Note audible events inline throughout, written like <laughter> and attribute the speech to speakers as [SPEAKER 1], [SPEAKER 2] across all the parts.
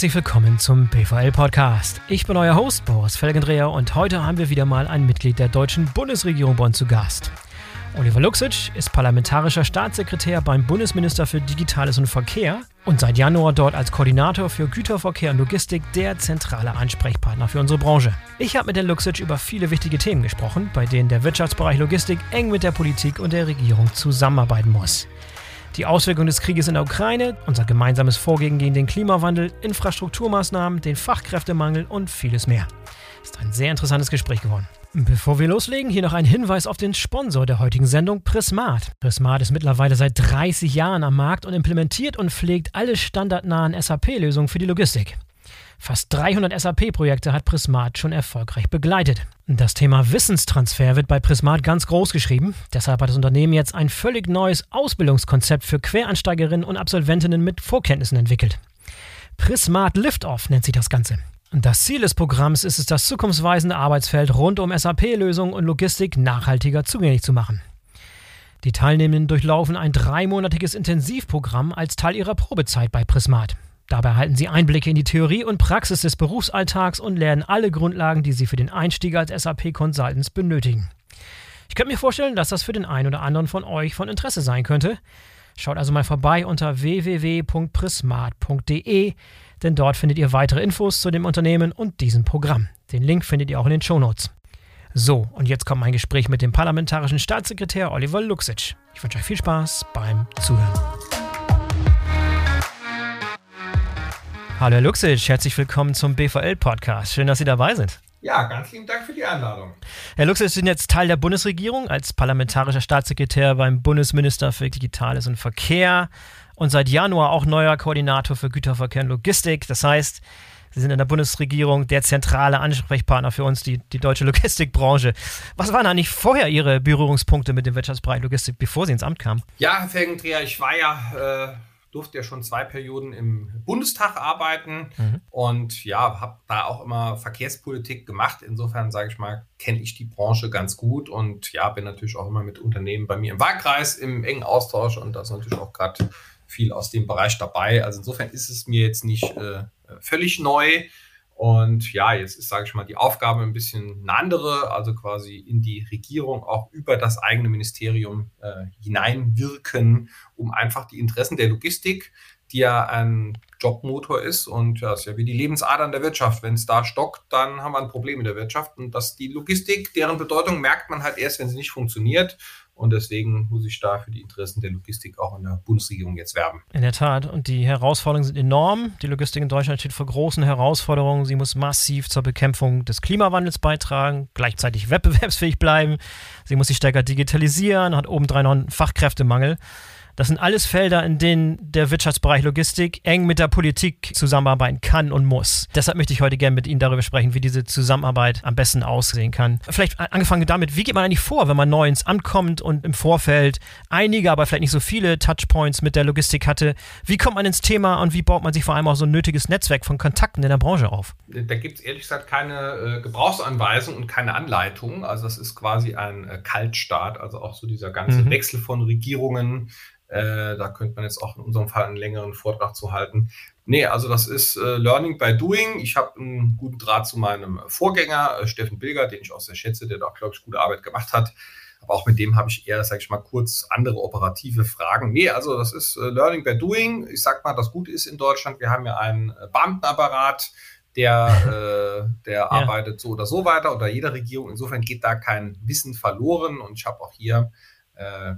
[SPEAKER 1] Herzlich willkommen zum BVL Podcast. Ich bin euer Host Boris Felgendreher und heute haben wir wieder mal ein Mitglied der deutschen Bundesregierung uns zu Gast. Oliver Luxic ist parlamentarischer Staatssekretär beim Bundesminister für Digitales und Verkehr und seit Januar dort als Koordinator für Güterverkehr und Logistik der zentrale Ansprechpartner für unsere Branche. Ich habe mit Herrn Luxic über viele wichtige Themen gesprochen, bei denen der Wirtschaftsbereich Logistik eng mit der Politik und der Regierung zusammenarbeiten muss. Die Auswirkungen des Krieges in der Ukraine, unser gemeinsames Vorgehen gegen den Klimawandel, Infrastrukturmaßnahmen, den Fachkräftemangel und vieles mehr. Ist ein sehr interessantes Gespräch geworden. Bevor wir loslegen, hier noch ein Hinweis auf den Sponsor der heutigen Sendung, Prismat. Prismat ist mittlerweile seit 30 Jahren am Markt und implementiert und pflegt alle standardnahen SAP-Lösungen für die Logistik. Fast 300 SAP-Projekte hat Prismat schon erfolgreich begleitet. Das Thema Wissenstransfer wird bei Prismat ganz groß geschrieben. Deshalb hat das Unternehmen jetzt ein völlig neues Ausbildungskonzept für Quereinsteigerinnen und Absolventinnen mit Vorkenntnissen entwickelt. Prismat Liftoff nennt sich das Ganze. Das Ziel des Programms ist es, das zukunftsweisende Arbeitsfeld rund um SAP-Lösungen und Logistik nachhaltiger zugänglich zu machen. Die Teilnehmenden durchlaufen ein dreimonatiges Intensivprogramm als Teil ihrer Probezeit bei Prismat. Dabei erhalten sie Einblicke in die Theorie und Praxis des Berufsalltags und lernen alle Grundlagen, die sie für den Einstieg als SAP-Consultants benötigen. Ich könnte mir vorstellen, dass das für den einen oder anderen von euch von Interesse sein könnte. Schaut also mal vorbei unter www.prismat.de denn dort findet ihr weitere Infos zu dem Unternehmen und diesem Programm. Den Link findet ihr auch in den Shownotes. So, und jetzt kommt mein Gespräch mit dem parlamentarischen Staatssekretär Oliver Luxic. Ich wünsche euch viel Spaß beim Zuhören. Hallo Herr Luxic, herzlich willkommen zum BVL-Podcast. Schön, dass Sie dabei sind.
[SPEAKER 2] Ja, ganz lieben Dank für die Einladung.
[SPEAKER 1] Herr Luxic, Sie sind jetzt Teil der Bundesregierung als parlamentarischer Staatssekretär beim Bundesminister für Digitales und Verkehr und seit Januar auch neuer Koordinator für Güterverkehr und Logistik. Das heißt, Sie sind in der Bundesregierung der zentrale Ansprechpartner für uns, die, die deutsche Logistikbranche. Was waren eigentlich vorher Ihre Berührungspunkte mit dem Wirtschaftsbereich Logistik, bevor Sie ins Amt kamen?
[SPEAKER 2] Ja, Herr Felgendreher, ich war ja, äh, durfte ja schon zwei Perioden im Bundestag arbeiten mhm. und ja, habe da auch immer Verkehrspolitik gemacht. Insofern, sage ich mal, kenne ich die Branche ganz gut und ja, bin natürlich auch immer mit Unternehmen bei mir im Wahlkreis im engen Austausch und das natürlich auch gerade viel aus dem Bereich dabei. Also insofern ist es mir jetzt nicht äh, völlig neu. Und ja, jetzt ist, sage ich mal, die Aufgabe ein bisschen eine andere, also quasi in die Regierung auch über das eigene Ministerium äh, hineinwirken, um einfach die Interessen der Logistik, die ja ein Jobmotor ist und ja, ist ja wie die Lebensadern der Wirtschaft. Wenn es da stockt, dann haben wir ein Problem in der Wirtschaft. Und dass die Logistik, deren Bedeutung merkt man halt erst, wenn sie nicht funktioniert. Und deswegen muss ich da für die Interessen der Logistik auch in der Bundesregierung jetzt werben.
[SPEAKER 1] In der Tat. Und die Herausforderungen sind enorm. Die Logistik in Deutschland steht vor großen Herausforderungen. Sie muss massiv zur Bekämpfung des Klimawandels beitragen, gleichzeitig wettbewerbsfähig bleiben. Sie muss sich stärker digitalisieren, hat obendrein noch einen Fachkräftemangel. Das sind alles Felder, in denen der Wirtschaftsbereich Logistik eng mit der Politik zusammenarbeiten kann und muss. Deshalb möchte ich heute gerne mit Ihnen darüber sprechen, wie diese Zusammenarbeit am besten aussehen kann. Vielleicht angefangen damit, wie geht man eigentlich vor, wenn man neu ins Amt kommt und im Vorfeld einige, aber vielleicht nicht so viele Touchpoints mit der Logistik hatte? Wie kommt man ins Thema und wie baut man sich vor allem auch so ein nötiges Netzwerk von Kontakten in der Branche auf?
[SPEAKER 2] Da gibt es ehrlich gesagt keine äh, Gebrauchsanweisung und keine Anleitung. Also das ist quasi ein äh, Kaltstart, also auch so dieser ganze mhm. Wechsel von Regierungen äh, da könnte man jetzt auch in unserem Fall einen längeren Vortrag zu halten. Nee, also das ist äh, Learning by Doing. Ich habe einen guten Draht zu meinem Vorgänger, äh, Steffen Bilger, den ich auch sehr schätze, der da auch, glaube ich, gute Arbeit gemacht hat. Aber auch mit dem habe ich eher, sage ich mal, kurz andere operative Fragen. Nee, also das ist äh, Learning by Doing. Ich sag mal, das Gute ist in Deutschland, wir haben ja einen äh, Beamtenapparat, der, äh, der <laughs> ja. arbeitet so oder so weiter unter jeder Regierung. Insofern geht da kein Wissen verloren. Und ich habe auch hier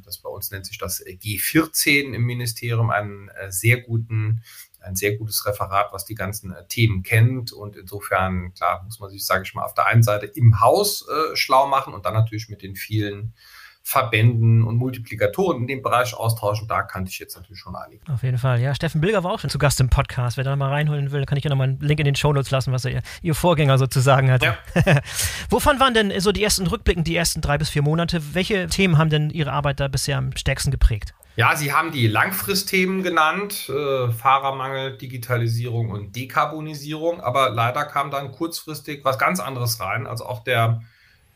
[SPEAKER 2] das bei uns nennt sich das G14 im Ministerium, einen äh, sehr guten, ein sehr gutes Referat, was die ganzen äh, Themen kennt. Und insofern, klar, muss man sich, sage ich mal, auf der einen Seite im Haus äh, schlau machen und dann natürlich mit den vielen Verbänden und Multiplikatoren in dem Bereich austauschen. Da kannte ich jetzt natürlich schon einige.
[SPEAKER 1] Auf jeden Fall. Ja, Steffen Bilger war auch schon zu Gast im Podcast. Wer da mal reinholen will, kann ich ja nochmal einen Link in den Shownotes lassen, was er ihr Vorgänger sozusagen hatte. Ja. <laughs> Wovon waren denn so die ersten Rückblicken, die ersten drei bis vier Monate? Welche Themen haben denn Ihre Arbeit da bisher am stärksten geprägt?
[SPEAKER 2] Ja, Sie haben die Langfristthemen genannt, äh, Fahrermangel, Digitalisierung und Dekarbonisierung, aber leider kam dann kurzfristig was ganz anderes rein. Also auch der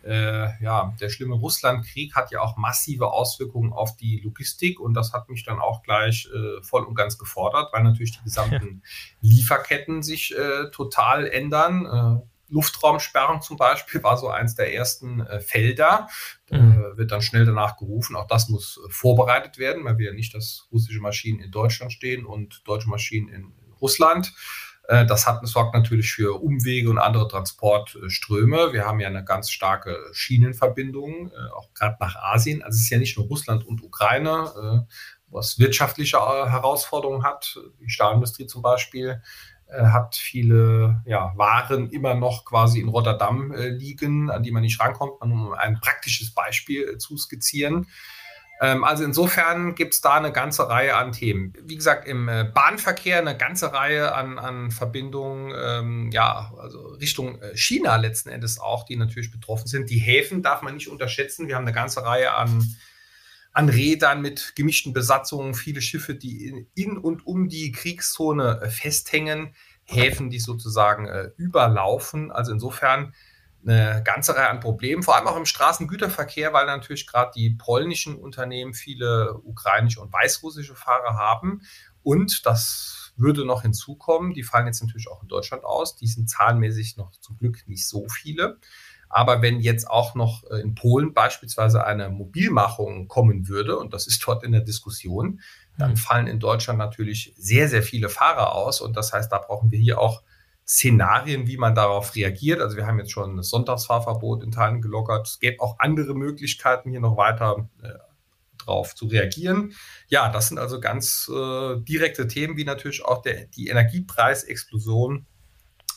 [SPEAKER 2] äh, ja, der schlimme Russlandkrieg hat ja auch massive Auswirkungen auf die Logistik und das hat mich dann auch gleich äh, voll und ganz gefordert, weil natürlich die gesamten <laughs> Lieferketten sich äh, total ändern. Äh, Luftraumsperrung zum Beispiel war so eins der ersten äh, Felder. Mhm. Äh, wird dann schnell danach gerufen. Auch das muss vorbereitet werden, weil wir ja nicht, dass russische Maschinen in Deutschland stehen und deutsche Maschinen in, in Russland. Äh, das hat, sorgt natürlich für Umwege und andere Transportströme. Wir haben ja eine ganz starke Schienenverbindung, äh, auch gerade nach Asien. Also es ist ja nicht nur Russland und Ukraine, was wirtschaftliche Herausforderungen hat. Die Stahlindustrie zum Beispiel hat viele ja, Waren immer noch quasi in Rotterdam liegen, an die man nicht rankommt. Um ein praktisches Beispiel zu skizzieren. Ähm, also insofern gibt es da eine ganze Reihe an Themen. Wie gesagt, im äh, Bahnverkehr eine ganze Reihe an, an Verbindungen, ähm, ja, also Richtung äh, China letzten Endes auch, die natürlich betroffen sind. Die Häfen darf man nicht unterschätzen. Wir haben eine ganze Reihe an, an Rädern mit gemischten Besatzungen, viele Schiffe, die in, in und um die Kriegszone äh, festhängen, Häfen, die sozusagen äh, überlaufen. Also insofern eine ganze Reihe an Problemen, vor allem auch im Straßengüterverkehr, weil natürlich gerade die polnischen Unternehmen viele ukrainische und weißrussische Fahrer haben. Und das würde noch hinzukommen, die fallen jetzt natürlich auch in Deutschland aus. Die sind zahlenmäßig noch zum Glück nicht so viele. Aber wenn jetzt auch noch äh, in Polen beispielsweise eine Mobilmachung kommen würde, und das ist dort in der Diskussion, dann hm. fallen in Deutschland natürlich sehr, sehr viele Fahrer aus. Und das heißt, da brauchen wir hier auch Szenarien, wie man darauf reagiert. Also wir haben jetzt schon das Sonntagsfahrverbot in Teilen gelockert. Es gäbe auch andere Möglichkeiten, hier noch weiter äh, drauf zu reagieren. Ja, das sind also ganz äh, direkte Themen, wie natürlich auch der, die Energiepreisexplosion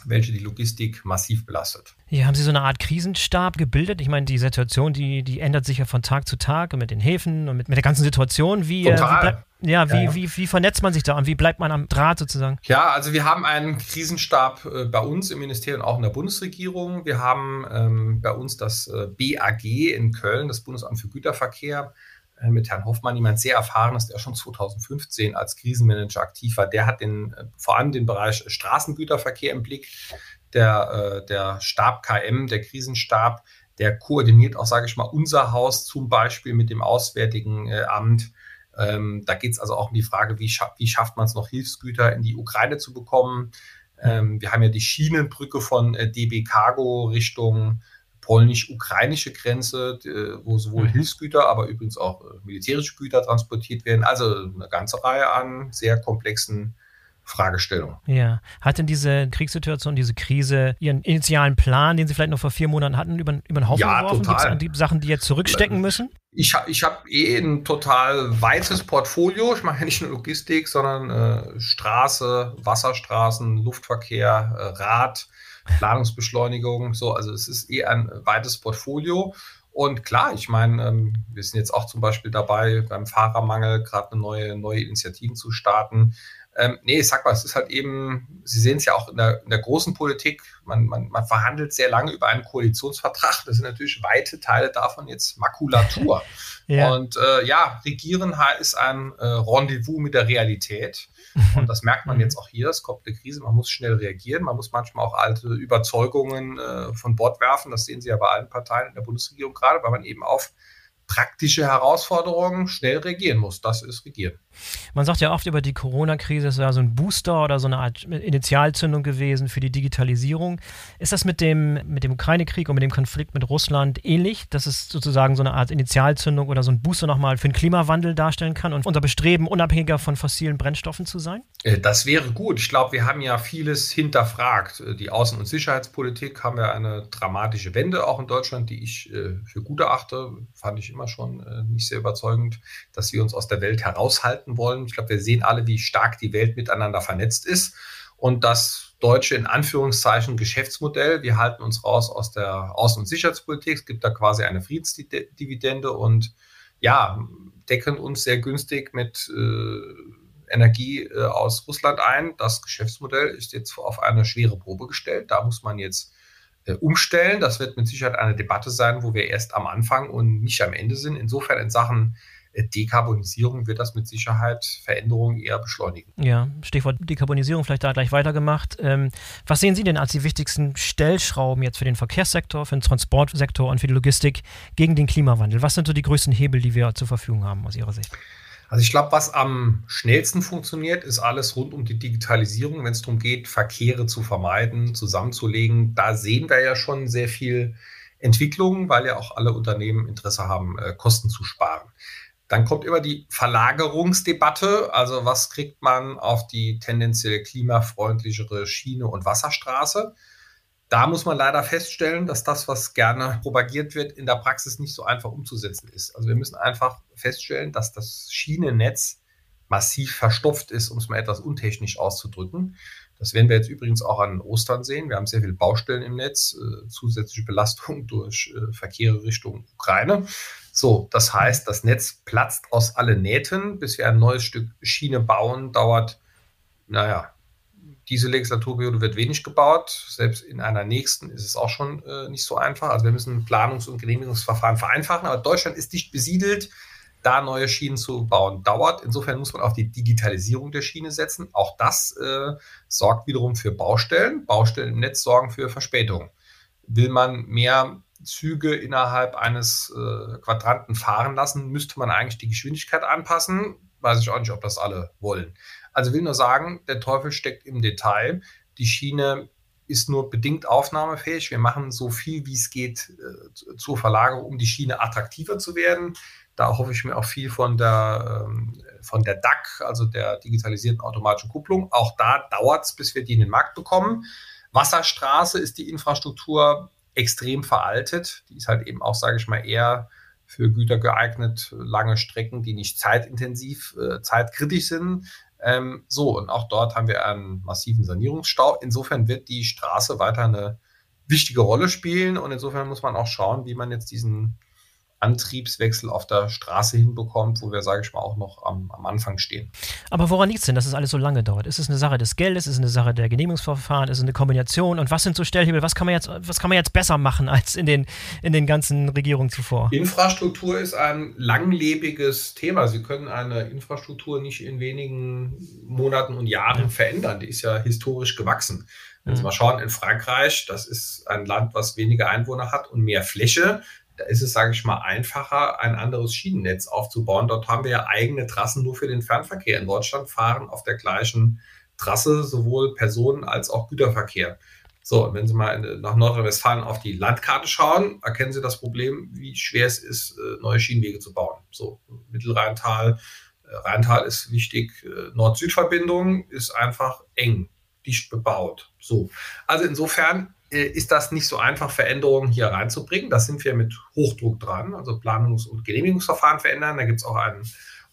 [SPEAKER 2] welche die Logistik massiv belastet.
[SPEAKER 1] Hier haben Sie so eine Art Krisenstab gebildet. Ich meine, die Situation, die, die ändert sich ja von Tag zu Tag mit den Häfen und mit, mit der ganzen Situation. Wie, äh, Total. Wie ja, wie, ja. Wie, wie vernetzt man sich da und wie bleibt man am Draht sozusagen?
[SPEAKER 2] Ja, also wir haben einen Krisenstab äh, bei uns im Ministerium, auch in der Bundesregierung. Wir haben ähm, bei uns das äh, BAG in Köln, das Bundesamt für Güterverkehr. Äh, mit Herrn Hoffmann, jemand sehr erfahren ist, der schon 2015 als Krisenmanager aktiv war. Der hat den, äh, vor allem den Bereich Straßengüterverkehr im Blick. Der, äh, der Stab KM, der Krisenstab, der koordiniert auch, sage ich mal, unser Haus zum Beispiel mit dem Auswärtigen Amt. Ähm, da geht es also auch um die Frage, wie, scha wie schafft man es noch, Hilfsgüter in die Ukraine zu bekommen. Ähm, wir haben ja die Schienenbrücke von DB Cargo Richtung polnisch-ukrainische Grenze, wo sowohl mhm. Hilfsgüter, aber übrigens auch äh, militärische Güter transportiert werden. Also eine ganze Reihe an sehr komplexen Fragestellung.
[SPEAKER 1] Ja. Hat denn diese Kriegssituation, diese Krise Ihren initialen Plan, den Sie vielleicht noch vor vier Monaten hatten, über, über den Haufen ja, geworfen? Gibt es die Sachen, die jetzt zurückstecken müssen?
[SPEAKER 2] Ich, ich habe eh ein total weites Portfolio. Ich mache ja <laughs> nicht nur Logistik, sondern äh, Straße, Wasserstraßen, Luftverkehr, äh, Rad, Planungsbeschleunigung, so, also es ist eh ein weites Portfolio. Und klar, ich meine, ähm, wir sind jetzt auch zum Beispiel dabei, beim Fahrermangel gerade eine neue, neue Initiativen zu starten. Ähm, nee, ich sag mal, es ist halt eben, Sie sehen es ja auch in der, in der großen Politik, man, man, man, verhandelt sehr lange über einen Koalitionsvertrag. Das sind natürlich weite Teile davon jetzt Makulatur. <laughs> ja. Und äh, ja, Regieren ist ein äh, Rendezvous mit der Realität. Und das merkt man mhm. jetzt auch hier. Es kommt eine Krise, man muss schnell reagieren. Man muss manchmal auch alte Überzeugungen äh, von Bord werfen. Das sehen Sie ja bei allen Parteien in der Bundesregierung gerade, weil man eben auf praktische Herausforderungen schnell reagieren muss. Das ist Regieren.
[SPEAKER 1] Man sagt ja oft über die Corona-Krise, es wäre so ein Booster oder so eine Art Initialzündung gewesen für die Digitalisierung. Ist das mit dem, mit dem Ukraine-Krieg und mit dem Konflikt mit Russland ähnlich, dass es sozusagen so eine Art Initialzündung oder so ein Booster nochmal für den Klimawandel darstellen kann und unser Bestreben, unabhängiger von fossilen Brennstoffen zu sein?
[SPEAKER 2] Äh, das wäre gut. Ich glaube, wir haben ja vieles hinterfragt. Äh, die Außen- und Sicherheitspolitik haben wir eine dramatische Wende auch in Deutschland, die ich äh, für gut erachte. Fand ich immer schon nicht sehr überzeugend, dass wir uns aus der Welt heraushalten halten wollen. Ich glaube, wir sehen alle, wie stark die Welt miteinander vernetzt ist und das deutsche in Anführungszeichen Geschäftsmodell. Wir halten uns raus aus der Außen- und Sicherheitspolitik. Es gibt da quasi eine Friedensdividende und ja, decken uns sehr günstig mit äh, Energie äh, aus Russland ein. Das Geschäftsmodell ist jetzt auf eine schwere Probe gestellt. Da muss man jetzt äh, umstellen. Das wird mit Sicherheit eine Debatte sein, wo wir erst am Anfang und nicht am Ende sind. Insofern in Sachen Dekarbonisierung wird das mit Sicherheit Veränderungen eher beschleunigen.
[SPEAKER 1] Ja, Stichwort Dekarbonisierung, vielleicht da gleich weitergemacht. Ähm, was sehen Sie denn als die wichtigsten Stellschrauben jetzt für den Verkehrssektor, für den Transportsektor und für die Logistik gegen den Klimawandel? Was sind so die größten Hebel, die wir zur Verfügung haben aus Ihrer Sicht?
[SPEAKER 2] Also ich glaube, was am schnellsten funktioniert, ist alles rund um die Digitalisierung, wenn es darum geht, Verkehre zu vermeiden, zusammenzulegen. Da sehen wir ja schon sehr viel Entwicklung, weil ja auch alle Unternehmen Interesse haben, äh, Kosten zu sparen. Dann kommt immer die Verlagerungsdebatte. Also was kriegt man auf die tendenziell klimafreundlichere Schiene und Wasserstraße? Da muss man leider feststellen, dass das, was gerne propagiert wird, in der Praxis nicht so einfach umzusetzen ist. Also wir müssen einfach feststellen, dass das Schienennetz massiv verstopft ist, um es mal etwas untechnisch auszudrücken. Das werden wir jetzt übrigens auch an Ostern sehen. Wir haben sehr viele Baustellen im Netz, äh, zusätzliche Belastung durch äh, Verkehre Richtung Ukraine. So, das heißt, das Netz platzt aus allen Nähten. Bis wir ein neues Stück Schiene bauen, dauert, naja, diese Legislaturperiode wird wenig gebaut. Selbst in einer nächsten ist es auch schon äh, nicht so einfach. Also wir müssen Planungs- und Genehmigungsverfahren vereinfachen. Aber Deutschland ist dicht besiedelt. Da neue Schienen zu bauen, dauert. Insofern muss man auf die Digitalisierung der Schiene setzen. Auch das äh, sorgt wiederum für Baustellen. Baustellen im Netz sorgen für Verspätungen. Will man mehr Züge innerhalb eines äh, Quadranten fahren lassen, müsste man eigentlich die Geschwindigkeit anpassen. Weiß ich auch nicht, ob das alle wollen. Also will nur sagen, der Teufel steckt im Detail. Die Schiene ist nur bedingt aufnahmefähig. Wir machen so viel, wie es geht, äh, zur Verlagerung, um die Schiene attraktiver zu werden. Da hoffe ich mir auch viel von der, ähm, von der DAC, also der digitalisierten automatischen Kupplung. Auch da dauert es, bis wir die in den Markt bekommen. Wasserstraße ist die Infrastruktur extrem veraltet. Die ist halt eben auch, sage ich mal, eher für Güter geeignet, lange Strecken, die nicht zeitintensiv, äh, zeitkritisch sind. Ähm, so, und auch dort haben wir einen massiven Sanierungsstau. Insofern wird die Straße weiter eine wichtige Rolle spielen und insofern muss man auch schauen, wie man jetzt diesen Antriebswechsel auf der Straße hinbekommt, wo wir, sage ich mal, auch noch am, am Anfang stehen.
[SPEAKER 1] Aber woran liegt es denn, dass es alles so lange dauert? Ist es eine Sache des Geldes? Ist es eine Sache der Genehmigungsverfahren? Ist es eine Kombination? Und was sind so Stellhebel? Was kann man jetzt, was kann man jetzt besser machen <laughs> als in den, in den ganzen Regierungen zuvor?
[SPEAKER 2] Infrastruktur ist ein langlebiges Thema. Sie können eine Infrastruktur nicht in wenigen Monaten und Jahren verändern. Die ist ja historisch gewachsen. Wenn Sie mhm. mal schauen, in Frankreich, das ist ein Land, was weniger Einwohner hat und mehr Fläche da ist es, sage ich mal, einfacher, ein anderes Schienennetz aufzubauen. Dort haben wir ja eigene Trassen nur für den Fernverkehr. In Deutschland fahren auf der gleichen Trasse sowohl Personen- als auch Güterverkehr. So, wenn Sie mal nach Nordrhein-Westfalen auf die Landkarte schauen, erkennen Sie das Problem, wie schwer es ist, äh, neue Schienenwege zu bauen. So, Mittelrheintal, äh, Rheintal ist wichtig, äh, Nord-Süd-Verbindung ist einfach eng, dicht bebaut. So, also insofern ist das nicht so einfach, Veränderungen hier reinzubringen. Da sind wir mit Hochdruck dran, also Planungs- und Genehmigungsverfahren verändern. Da gibt es auch einen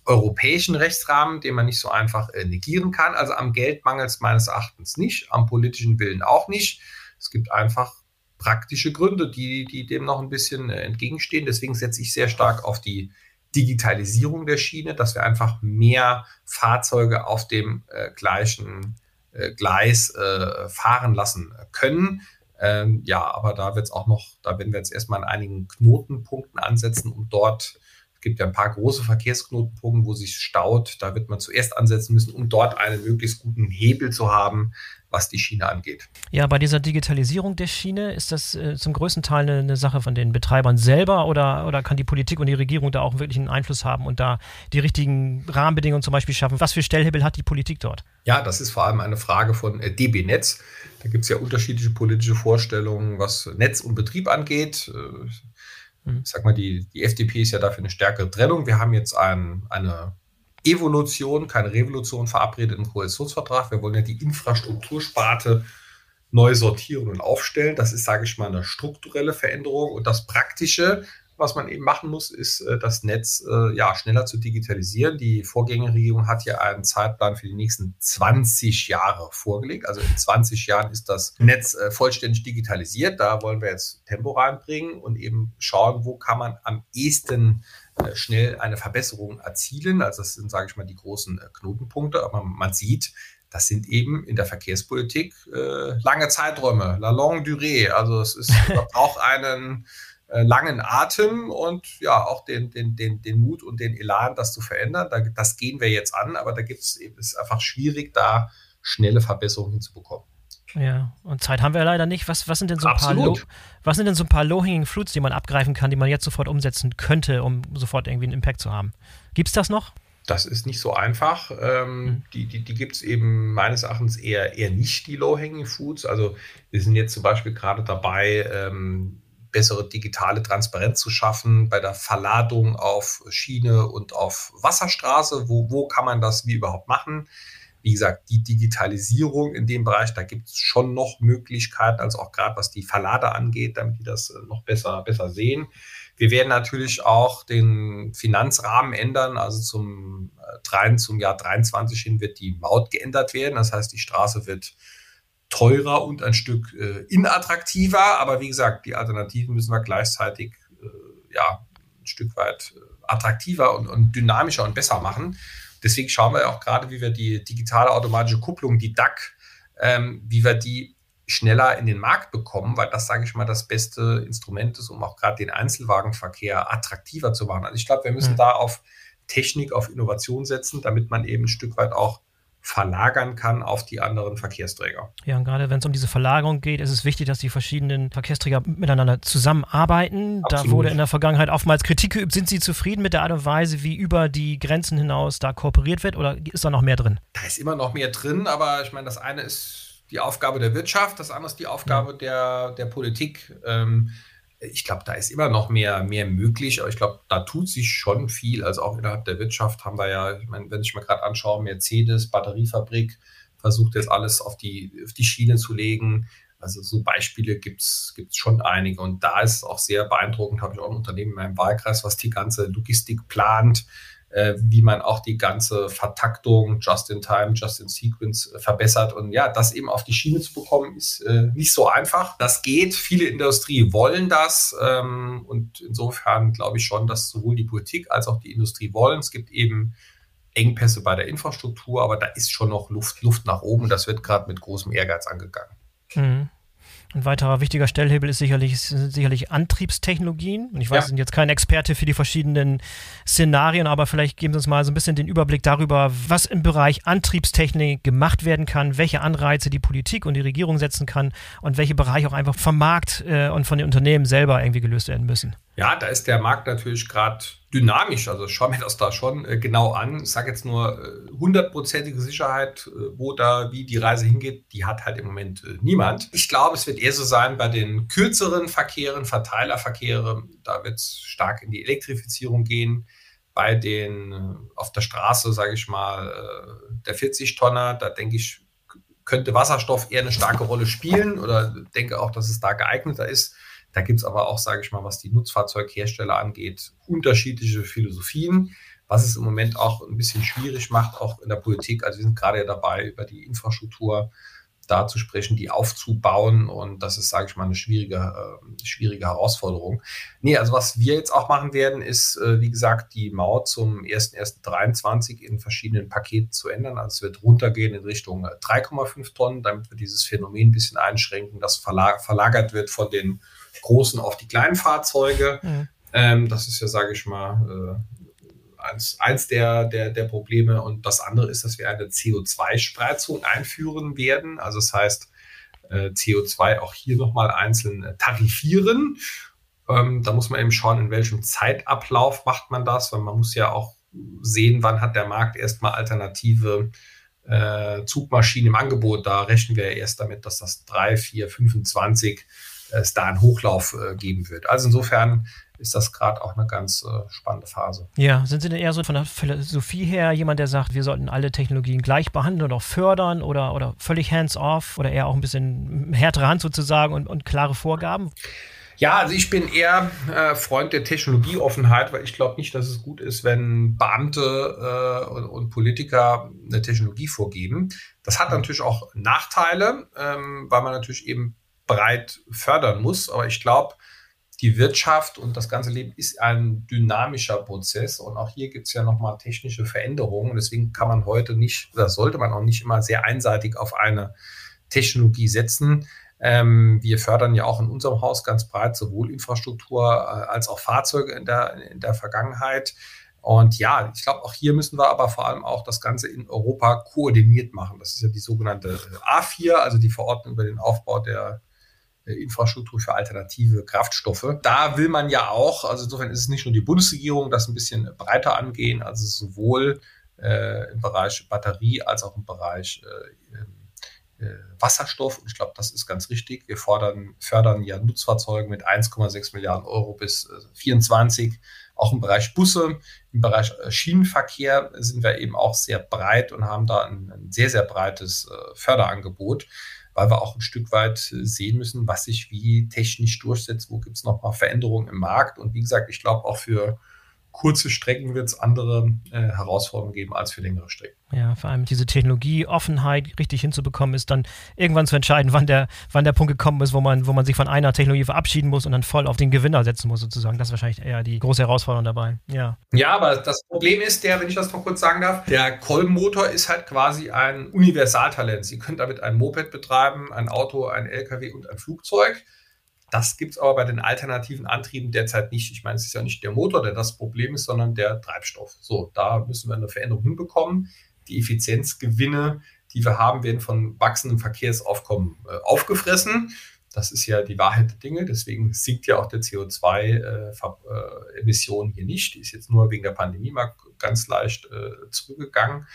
[SPEAKER 2] europäischen Rechtsrahmen, den man nicht so einfach äh, negieren kann. Also am Geld mangelt es meines Erachtens nicht, am politischen Willen auch nicht. Es gibt einfach praktische Gründe, die, die dem noch ein bisschen äh, entgegenstehen. Deswegen setze ich sehr stark auf die Digitalisierung der Schiene, dass wir einfach mehr Fahrzeuge auf dem äh, gleichen äh, Gleis äh, fahren lassen können. Ähm, ja, aber da wird es auch noch, da werden wir jetzt erstmal an einigen Knotenpunkten ansetzen, um dort, es gibt ja ein paar große Verkehrsknotenpunkte, wo sich staut, da wird man zuerst ansetzen müssen, um dort einen möglichst guten Hebel zu haben, was die Schiene angeht.
[SPEAKER 1] Ja, bei dieser Digitalisierung der Schiene ist das äh, zum größten Teil eine, eine, Sache von den Betreibern selber oder, oder kann die Politik und die Regierung da auch wirklich einen Einfluss haben und da die richtigen Rahmenbedingungen zum Beispiel schaffen? Was für Stellhebel hat die Politik dort?
[SPEAKER 2] Ja, das ist vor allem eine Frage von äh, DB Netz. Da gibt es ja unterschiedliche politische Vorstellungen, was Netz und Betrieb angeht. Äh, mhm. Ich sag mal, die, die FDP ist ja dafür eine stärkere Trennung. Wir haben jetzt ein, eine Evolution, keine Revolution verabredet im Koalitionsvertrag. Wir wollen ja die Infrastruktursparte neu sortieren und aufstellen. Das ist, sage ich mal, eine strukturelle Veränderung. Und das Praktische, was man eben machen muss, ist, äh, das Netz äh, ja, schneller zu digitalisieren. Die Vorgängerregierung hat ja einen Zeitplan für die nächsten 20 Jahre vorgelegt. Also in 20 Jahren ist das Netz äh, vollständig digitalisiert. Da wollen wir jetzt Tempo reinbringen und eben schauen, wo kann man am ehesten schnell eine Verbesserung erzielen. Also das sind, sage ich mal, die großen Knotenpunkte. Aber man sieht, das sind eben in der Verkehrspolitik äh, lange Zeiträume, la longue durée. Also es ist, <laughs> man braucht einen langen Atem und ja auch den, den, den, den Mut und den Elan, das zu verändern. Da, das gehen wir jetzt an, aber da gibt es ist einfach schwierig, da schnelle Verbesserungen hinzubekommen.
[SPEAKER 1] Ja, und Zeit haben wir leider nicht. Was, was sind denn so ein paar Low, was sind denn so ein paar Low-Hanging Fruits, die man abgreifen kann, die man jetzt sofort umsetzen könnte, um sofort irgendwie einen Impact zu haben? Gibt es das noch?
[SPEAKER 2] Das ist nicht so einfach. Ähm, mhm. Die, die, die gibt es eben meines Erachtens eher, eher nicht, die Low-Hanging Foods. Also wir sind jetzt zum Beispiel gerade dabei, ähm, bessere digitale Transparenz zu schaffen bei der Verladung auf Schiene und auf Wasserstraße. Wo, wo kann man das wie überhaupt machen? Wie gesagt, die Digitalisierung in dem Bereich, da gibt es schon noch Möglichkeiten, also auch gerade was die Verlader angeht, damit die das äh, noch besser, besser sehen. Wir werden natürlich auch den Finanzrahmen ändern. Also zum, äh, zum Jahr 23 hin wird die Maut geändert werden. Das heißt, die Straße wird teurer und ein Stück äh, inattraktiver. Aber wie gesagt, die Alternativen müssen wir gleichzeitig äh, ja, ein Stück weit äh, attraktiver und, und, dynamischer und besser machen. Deswegen schauen wir auch gerade, wie wir die digitale automatische Kupplung, die DAC, ähm, wie wir die schneller in den Markt bekommen, weil das, sage ich mal, das beste Instrument ist, um auch gerade den Einzelwagenverkehr attraktiver zu machen. Also ich glaube, wir müssen mhm. da auf Technik, auf Innovation setzen, damit man eben ein Stück weit auch verlagern kann auf die anderen Verkehrsträger.
[SPEAKER 1] Ja, und gerade wenn es um diese Verlagerung geht, ist es wichtig, dass die verschiedenen Verkehrsträger miteinander zusammenarbeiten. Absolut. Da wurde in der Vergangenheit oftmals Kritik geübt. Sind Sie zufrieden mit der Art und Weise, wie über die Grenzen hinaus da kooperiert wird oder ist da noch mehr drin?
[SPEAKER 2] Da ist immer noch mehr drin, aber ich meine, das eine ist die Aufgabe der Wirtschaft, das andere ist die Aufgabe ja. der, der Politik. Ähm, ich glaube, da ist immer noch mehr, mehr möglich, aber ich glaube, da tut sich schon viel. Also auch innerhalb der Wirtschaft haben wir ja, ich meine, wenn ich mir gerade anschaue, Mercedes, Batteriefabrik, versucht jetzt alles auf die, auf die Schiene zu legen. Also so Beispiele gibt es schon einige. Und da ist auch sehr beeindruckend, habe ich auch ein Unternehmen in meinem Wahlkreis, was die ganze Logistik plant, äh, wie man auch die ganze Vertaktung just in time, just in sequence äh, verbessert. Und ja, das eben auf die Schiene zu bekommen, ist äh, nicht so einfach. Das geht. Viele Industrie wollen das. Ähm, und insofern glaube ich schon, dass sowohl die Politik als auch die Industrie wollen. Es gibt eben Engpässe bei der Infrastruktur, aber da ist schon noch Luft, Luft nach oben. Das wird gerade mit großem Ehrgeiz angegangen.
[SPEAKER 1] Mhm. Ein weiterer wichtiger Stellhebel ist sicherlich, sind sicherlich Antriebstechnologien. Und ich weiß, ja. Sie sind jetzt kein Experte für die verschiedenen Szenarien, aber vielleicht geben Sie uns mal so ein bisschen den Überblick darüber, was im Bereich Antriebstechnik gemacht werden kann, welche Anreize die Politik und die Regierung setzen kann und welche Bereiche auch einfach vom Markt äh, und von den Unternehmen selber irgendwie gelöst werden müssen.
[SPEAKER 2] Ja, da ist der Markt natürlich gerade dynamisch. Also schauen wir das da schon äh, genau an. Ich sage jetzt nur äh, hundertprozentige Sicherheit, äh, wo da wie die Reise hingeht, die hat halt im Moment niemand. Ich glaube, es wird eher so sein bei den kürzeren Verkehren, Verteilerverkehre, da wird es stark in die Elektrifizierung gehen. Bei den auf der Straße, sage ich mal, der 40-Tonner, da denke ich, könnte Wasserstoff eher eine starke Rolle spielen oder denke auch, dass es da geeigneter ist da gibt es aber auch, sage ich mal, was die Nutzfahrzeughersteller angeht, unterschiedliche Philosophien, was es im Moment auch ein bisschen schwierig macht, auch in der Politik. Also wir sind gerade ja dabei, über die Infrastruktur da zu sprechen, die aufzubauen. Und das ist, sage ich mal, eine schwierige, äh, schwierige Herausforderung. Nee, also was wir jetzt auch machen werden, ist, äh, wie gesagt, die Maut zum 1.1.23 in verschiedenen Paketen zu ändern. Also es wird runtergehen in Richtung 3,5 äh, Tonnen, damit wir dieses Phänomen ein bisschen einschränken, das verlagert wird von den großen auf die kleinen Fahrzeuge. Mhm. Ähm, das ist ja, sage ich mal, äh, eins, eins der, der, der Probleme. Und das andere ist, dass wir eine CO2-Spreizung einführen werden. Also das heißt, äh, CO2 auch hier nochmal einzeln äh, tarifieren. Ähm, da muss man eben schauen, in welchem Zeitablauf macht man das, weil man muss ja auch sehen, wann hat der Markt erstmal alternative äh, Zugmaschinen im Angebot. Da rechnen wir erst damit, dass das 3, 4, 25 es da einen Hochlauf äh, geben wird. Also insofern ist das gerade auch eine ganz äh, spannende Phase.
[SPEAKER 1] Ja, sind Sie denn eher so von der Philosophie her jemand, der sagt, wir sollten alle Technologien gleich behandeln und auch fördern oder, oder völlig hands-off oder eher auch ein bisschen härtere Hand sozusagen und, und klare Vorgaben?
[SPEAKER 2] Ja, also ich bin eher äh, Freund der Technologieoffenheit, weil ich glaube nicht, dass es gut ist, wenn Beamte äh, und, und, Politiker eine Technologie vorgeben. Das hat natürlich auch Nachteile, ähm, weil man natürlich eben breit fördern muss. Aber ich glaube, die Wirtschaft und das ganze Leben ist ein dynamischer Prozess und auch hier gibt es ja nochmal technische Veränderungen. Deswegen kann man heute nicht oder sollte man auch nicht immer sehr einseitig auf eine Technologie setzen. Ähm, wir fördern ja auch in unserem Haus ganz breit sowohl Infrastruktur äh, als auch Fahrzeuge in der, in der Vergangenheit. Und ja, ich glaube, auch hier müssen wir aber vor allem auch das Ganze in Europa koordiniert machen. Das ist ja die sogenannte A4, also die Verordnung über den Aufbau der Infrastruktur für alternative Kraftstoffe. Da will man ja auch, also insofern ist es nicht nur die Bundesregierung, das ein bisschen breiter angehen, also sowohl äh, im Bereich Batterie als auch im Bereich äh, äh, Wasserstoff. Und ich glaube, das ist ganz richtig. Wir fordern, fördern ja Nutzfahrzeuge mit 1,6 Milliarden Euro bis 2024. Äh, auch im Bereich Busse, im Bereich äh, Schienenverkehr sind wir eben auch sehr breit und haben da ein, ein sehr, sehr breites Förderangebot weil wir auch ein Stück weit äh, sehen müssen, was sich wie technisch durchsetzt, wo gibt es nochmal Veränderungen im Markt. Und wie gesagt, ich glaube auch für kurze Strecken wird es andere äh, Herausforderungen geben als für längere Strecken.
[SPEAKER 1] Ja, vor allem diese Technologieoffenheit richtig hinzubekommen, ist dann irgendwann zu entscheiden, wann der, wann der Punkt gekommen ist, wo man, wo man sich von einer Technologie verabschieden muss und dann voll auf den Gewinner setzen muss, sozusagen. Das ist wahrscheinlich eher die große Herausforderung dabei. Ja.
[SPEAKER 2] Ja, aber das Problem ist der, wenn ich das noch kurz sagen darf, der Kolbenmotor ist halt quasi ein Universaltalent. Sie können damit ein Moped betreiben, ein Auto, ein LKW und ein Flugzeug. Das gibt es aber bei den alternativen Antrieben derzeit nicht. Ich meine, es ist ja nicht der Motor, der das Problem ist, sondern der Treibstoff. So, da müssen wir eine Veränderung hinbekommen. Die Effizienzgewinne, die wir haben, werden von wachsendem Verkehrsaufkommen äh, aufgefressen. Das ist ja die Wahrheit der Dinge. Deswegen sinkt ja auch der CO2-Emission äh, äh hier nicht. Die ist jetzt nur wegen der Pandemie mal ganz leicht äh, zurückgegangen.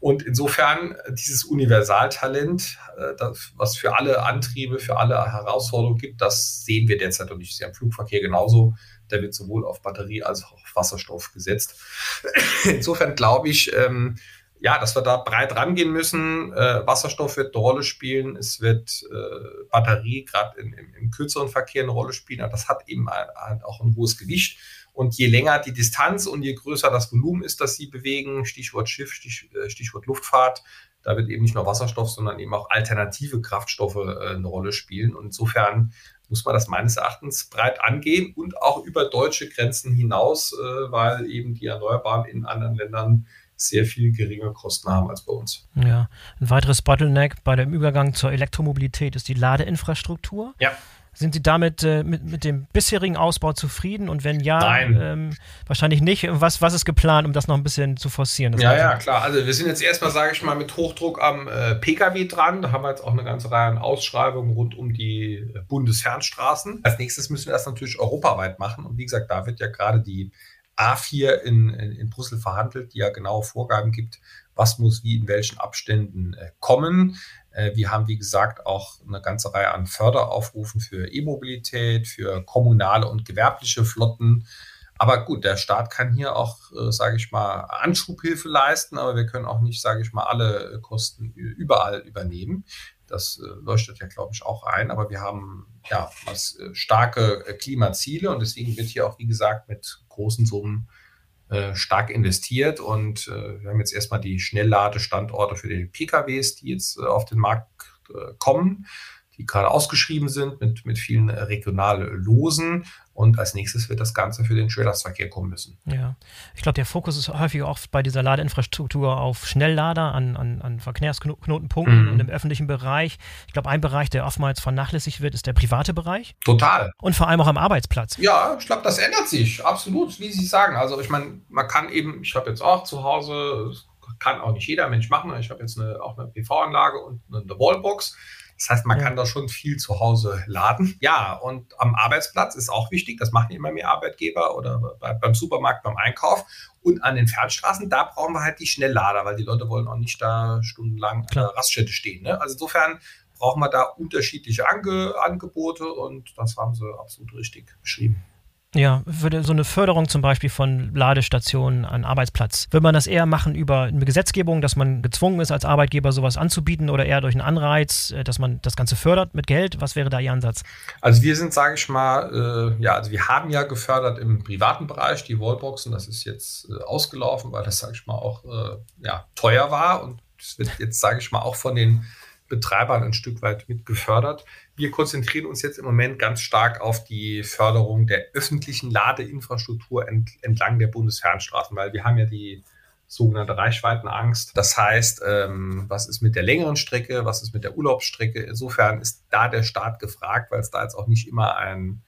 [SPEAKER 2] Und insofern dieses Universaltalent, äh, das, was für alle Antriebe, für alle Herausforderungen gibt, das sehen wir derzeit noch nicht. Das ist im Flugverkehr genauso. Der wird sowohl auf Batterie als auch auf Wasserstoff gesetzt. <clears throat> Insofern glaube ich, ähm, ja, dass wir da breit rangehen müssen. Äh, Wasserstoff wird eine Rolle spielen. Es wird äh, Batterie gerade im, kürzeren Verkehr eine Rolle spielen. Aber das hat eben halt auch ein hohes Gewicht. Und je länger die Distanz und je größer das Volumen ist, das sie bewegen, Stichwort Schiff, äh, Stichwort Luftfahrt, da wird eben nicht nur Wasserstoff, sondern eben auch alternative Kraftstoffe äh, eine Rolle spielen. Und insofern muss man das meines Erachtens breit angehen und auch über deutsche Grenzen hinaus, äh, weil eben die Erneuerbaren in anderen Ländern sehr viel geringere Kosten haben als bei uns.
[SPEAKER 1] Ja, ein weiteres Bottleneck bei dem Übergang zur Elektromobilität ist die Ladeinfrastruktur.
[SPEAKER 2] Ja.
[SPEAKER 1] Sind Sie damit äh, mit, mit dem bisherigen Ausbau zufrieden? Und wenn ja, ähm, wahrscheinlich nicht. Was, was ist geplant, um das noch ein bisschen zu forcieren?
[SPEAKER 2] ja, ja, klar. Also wir sind jetzt erstmal, sage ich mal, mit Hochdruck am äh, Pkw dran. Da haben wir jetzt auch eine ganze Reihe an Ausschreibungen rund um die äh, Bundesfernstraßen. Als nächstes müssen wir das natürlich europaweit machen. Und wie gesagt, da wird ja gerade die A4 in, in, in Brüssel verhandelt, die ja genaue Vorgaben gibt, was muss wie in welchen Abständen äh, kommen. Äh, wir haben, wie gesagt, auch eine ganze Reihe an Förderaufrufen für E-Mobilität, für kommunale und gewerbliche Flotten. Aber gut, der Staat kann hier auch, äh, sage ich mal, Anschubhilfe leisten, aber wir können auch nicht, sage ich mal, alle Kosten überall übernehmen. Das äh, leuchtet ja, glaube ich, auch ein. Aber wir haben ja was, äh, starke äh, Klimaziele und deswegen wird hier auch, wie gesagt, mit großen Summen äh, stark investiert und äh, wir haben jetzt erstmal die Schnellladestandorte für die PKWs, die jetzt äh, auf den Markt äh, kommen, die gerade ausgeschrieben sind mit, mit vielen Regionallosen und als nächstes wird das Ganze für den Schwerlastverkehr kommen müssen.
[SPEAKER 1] Ja, ich glaube, der Fokus ist häufig auch bei dieser Ladeinfrastruktur auf Schnelllader an, an, an Verkehrsknotenpunkten mhm. und im öffentlichen Bereich. Ich glaube, ein Bereich, der oftmals vernachlässigt wird, ist der private Bereich.
[SPEAKER 2] Total.
[SPEAKER 1] Und vor allem auch am Arbeitsplatz.
[SPEAKER 2] Ja, ich glaube, das ändert sich. Absolut, wie Sie sagen. Also ich meine, man kann eben, ich habe jetzt auch zu Hause, kann auch nicht jeder Mensch machen. Ich habe jetzt eine, auch eine PV-Anlage und eine Wallbox. Das heißt, man ja. kann da schon viel zu Hause laden. Ja, und am Arbeitsplatz ist auch wichtig, das machen immer mehr Arbeitgeber oder bei, beim Supermarkt, beim Einkauf. Und an den Fernstraßen, da brauchen wir halt die Schnelllader, weil die Leute wollen auch nicht da stundenlang Klar. an der Raststätte stehen. Ne? Also insofern brauchen wir da unterschiedliche Ange Angebote und das haben sie absolut richtig beschrieben.
[SPEAKER 1] Ja, würde so eine Förderung zum Beispiel von Ladestationen an Arbeitsplatz, würde man das eher machen über eine Gesetzgebung, dass man gezwungen ist, als Arbeitgeber sowas anzubieten oder eher durch einen Anreiz, äh, dass man das Ganze fördert mit Geld? Was wäre da Ihr Ansatz?
[SPEAKER 2] Also wir sind, sage ich mal, äh, ja, also wir haben ja gefördert im privaten Bereich die Wallboxen. Das ist jetzt äh, ausgelaufen, weil das, sage ich mal, auch äh, ja, teuer war und es wird jetzt, sage ich mal, auch von den Betreibern ein Stück weit mit gefördert. Wir konzentrieren uns jetzt im Moment ganz stark auf die Förderung der öffentlichen Ladeinfrastruktur ent, entlang der Bundesfernstraßen, weil wir haben ja die sogenannte Reichweitenangst. Das heißt, ähm, was ist mit der längeren Strecke, was ist mit der Urlaubsstrecke? Insofern ist da der Staat gefragt, weil es da jetzt auch nicht immer ein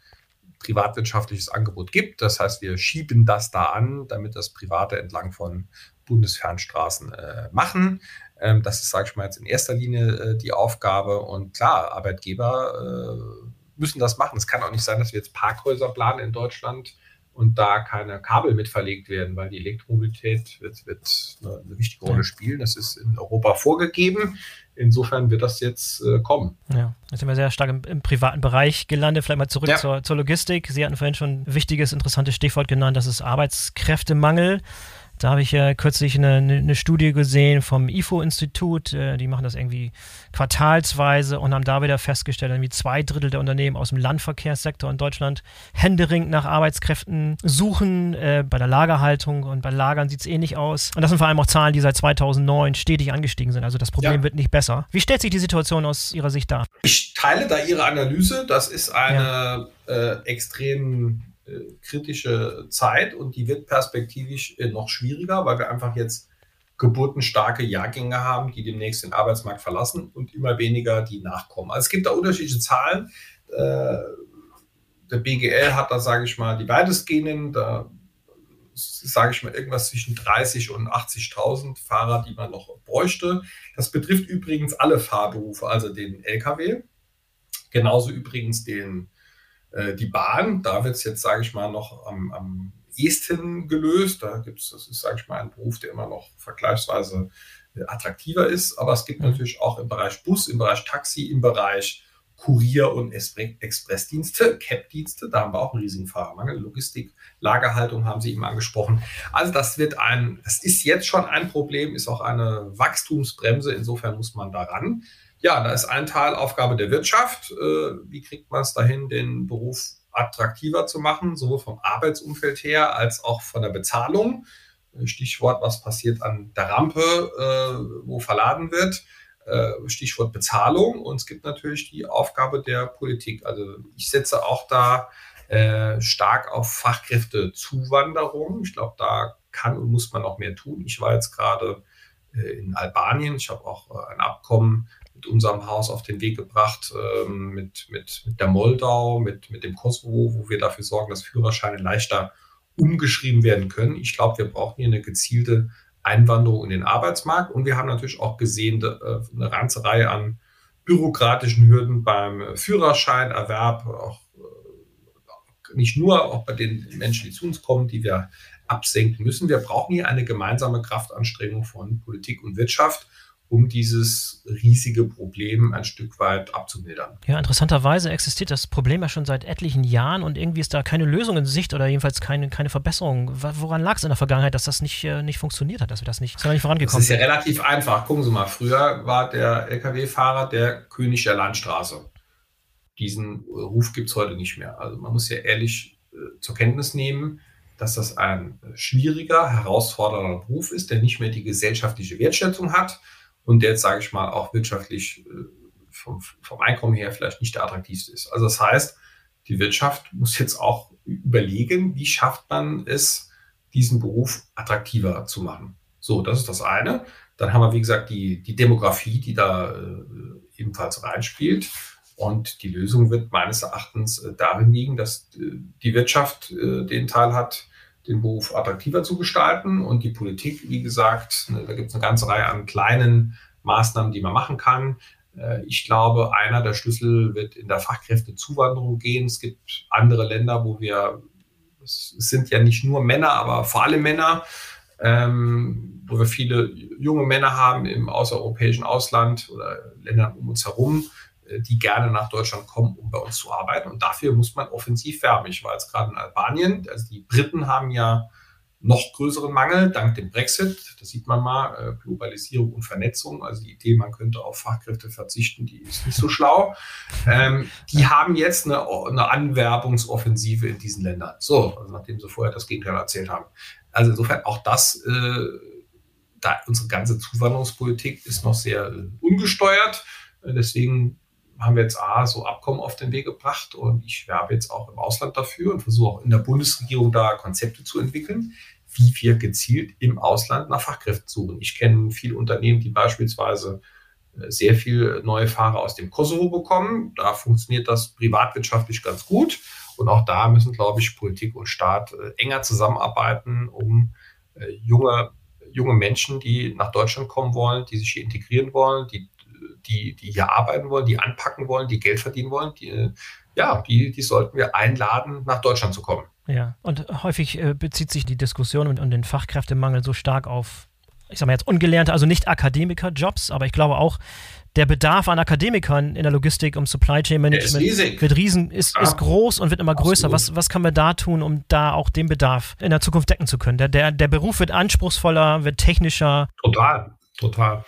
[SPEAKER 2] privatwirtschaftliches Angebot gibt. Das heißt, wir schieben das da an, damit das Private entlang von Bundesfernstraßen äh, machen. Ähm, das ist, sage ich mal, jetzt in erster Linie äh, die Aufgabe. Und klar, Arbeitgeber äh, müssen das machen. Es kann auch nicht sein, dass wir jetzt Parkhäuser planen in Deutschland und da keine Kabel mit verlegt werden, weil die Elektromobilität wird, wird eine, eine wichtige Rolle spielen. Das ist in Europa vorgegeben. Insofern wird das jetzt äh, kommen.
[SPEAKER 1] Ja, jetzt sind wir sehr stark im, im privaten Bereich gelandet. Vielleicht mal zurück ja. zur, zur Logistik. Sie hatten vorhin schon ein wichtiges, interessantes Stichwort genannt, das ist Arbeitskräftemangel. Da habe ich ja kürzlich eine, eine Studie gesehen vom IFO-Institut. Äh, die machen das irgendwie quartalsweise und haben da wieder festgestellt, irgendwie zwei Drittel der Unternehmen aus dem Landverkehrssektor in Deutschland händeringend nach Arbeitskräften suchen. Äh, bei der Lagerhaltung und bei Lagern sieht es ähnlich aus. Und das sind vor allem auch Zahlen, die seit 2009 stetig angestiegen sind. Also das Problem ja. wird nicht besser. Wie stellt sich die Situation aus Ihrer Sicht dar?
[SPEAKER 2] Ich teile da Ihre Analyse. Das ist eine ja. äh, extrem äh, kritische Zeit und die wird perspektivisch äh, noch schwieriger, weil wir einfach jetzt geburtenstarke Jahrgänge haben, die demnächst den Arbeitsmarkt verlassen und immer weniger, die nachkommen. Also es gibt da unterschiedliche Zahlen. Äh, der BGL hat da, sage ich mal, die weitestgehenden, da sage ich mal, irgendwas zwischen 30 und 80.000 Fahrer, die man noch bräuchte. Das betrifft übrigens alle Fahrberufe, also den Lkw, genauso übrigens den äh, die Bahn, da wird es jetzt, sage ich mal, noch am, am ehesten gelöst. Da gibt es, das ist, sage ich mal, ein Beruf, der immer noch vergleichsweise äh, attraktiver ist. Aber es gibt mhm. natürlich auch im Bereich Bus, im Bereich Taxi, im Bereich Kurier- und Expressdienste, CAP-Dienste, da haben wir auch einen riesigen Fahrermangel. Logistik, Lagerhaltung haben Sie eben angesprochen. Also das wird ein, das ist jetzt schon ein Problem, ist auch eine Wachstumsbremse. Insofern muss man daran ja, da ist ein Teil Aufgabe der Wirtschaft. Äh, wie kriegt man es dahin, den Beruf attraktiver zu machen, sowohl vom Arbeitsumfeld her als auch von der Bezahlung? Äh, Stichwort, was passiert an der Rampe, äh, wo verladen wird. Stichwort Bezahlung. Und es gibt natürlich die Aufgabe der Politik. Also ich setze auch da stark auf Fachkräftezuwanderung. Ich glaube, da kann und muss man auch mehr tun. Ich war jetzt gerade in Albanien. Ich habe auch ein Abkommen mit unserem Haus auf den Weg gebracht, ähm, mit, mit, mit der Moldau, mit, mit dem Kosovo, wo wir dafür sorgen, dass Führerscheine leichter umgeschrieben werden können. Ich glaube, wir brauchen hier eine gezielte Einwanderung in den Arbeitsmarkt und wir haben natürlich auch gesehen, äh, eine ganze Reihe an bürokratischen Hürden beim Führerscheinerwerb, auch äh, nicht nur, auch bei den Menschen, die zu uns kommen, die wir absenken müssen. Wir brauchen hier eine gemeinsame Kraftanstrengung von Politik und Wirtschaft um dieses riesige Problem ein Stück weit abzumildern.
[SPEAKER 1] Ja, interessanterweise existiert das Problem ja schon seit etlichen Jahren und irgendwie ist da keine Lösung in Sicht oder jedenfalls keine, keine Verbesserung. Woran lag es in der Vergangenheit, dass das nicht, äh, nicht funktioniert hat, dass wir das nicht, nicht vorangekommen
[SPEAKER 2] sind? Das ist ja relativ einfach. Gucken Sie mal, früher war der Lkw-Fahrer der König der Landstraße. Diesen Ruf gibt es heute nicht mehr. Also man muss ja ehrlich äh, zur Kenntnis nehmen, dass das ein schwieriger, herausfordernder Beruf ist, der nicht mehr die gesellschaftliche Wertschätzung hat und der jetzt, sage ich mal, auch wirtschaftlich äh, vom, vom Einkommen her vielleicht nicht der attraktivste ist. Also das heißt, die Wirtschaft muss jetzt auch überlegen, wie schafft man es, diesen Beruf attraktiver zu machen. So, das ist das eine. Dann haben wir, wie gesagt, die, die Demografie, die da äh, ebenfalls reinspielt. Und die Lösung wird meines Erachtens äh, darin liegen, dass äh, die Wirtschaft äh, den Teil hat, den Beruf attraktiver zu gestalten. Und die Politik, wie gesagt, ne, da gibt es eine ganze Reihe an kleinen Maßnahmen, die man machen kann. Äh, ich glaube, einer der Schlüssel wird in der Fachkräftezuwanderung gehen. Es gibt andere Länder, wo wir, es sind ja nicht nur Männer, aber vor allem Männer, ähm, wo wir viele junge Männer haben im außereuropäischen Ausland oder Ländern um uns herum, die gerne nach Deutschland kommen, um bei uns zu arbeiten. Und dafür muss man offensiv werben. Ich war jetzt gerade in Albanien. Also die Briten haben ja noch größeren Mangel dank dem Brexit. Das sieht man mal, äh, Globalisierung und Vernetzung. Also die Idee, man könnte auf Fachkräfte verzichten, die ist nicht so schlau. Ähm, die haben jetzt eine, eine Anwerbungsoffensive in diesen Ländern. So, also nachdem sie vorher das Gegenteil erzählt haben. Also insofern auch das, äh, da unsere ganze Zuwanderungspolitik ist noch sehr äh, ungesteuert. Deswegen haben wir jetzt A, so Abkommen auf den Weg gebracht und ich werbe jetzt auch im Ausland dafür und versuche auch in der Bundesregierung da Konzepte zu entwickeln. wie wir gezielt im Ausland nach Fachkräften suchen. Ich kenne viele Unternehmen, die beispielsweise äh, sehr viel neue Fahrer aus dem Kosovo bekommen. Da funktioniert das privatwirtschaftlich ganz gut. Und auch da müssen, glaube ich, Politik und Staat äh, enger zusammenarbeiten, um äh, junge, junge Menschen, die nach Deutschland kommen wollen, die sich hier integrieren wollen, die, die, die hier arbeiten wollen, die anpacken wollen, die Geld verdienen wollen, die, ja, die, die sollten wir einladen, nach Deutschland zu kommen.
[SPEAKER 1] Ja, und häufig äh, bezieht sich die Diskussion und, und den Fachkräftemangel so stark auf, ich sag mal jetzt ungelernte, also nicht Akademiker-Jobs, aber ich glaube auch, der Bedarf an Akademikern in der Logistik um Supply Chain Management wird riesen, ist, ja. ist groß und wird immer größer. Was, was können wir da tun, um da auch den Bedarf in der Zukunft decken zu können? Der, der, der Beruf wird anspruchsvoller, wird technischer.
[SPEAKER 2] Total, total.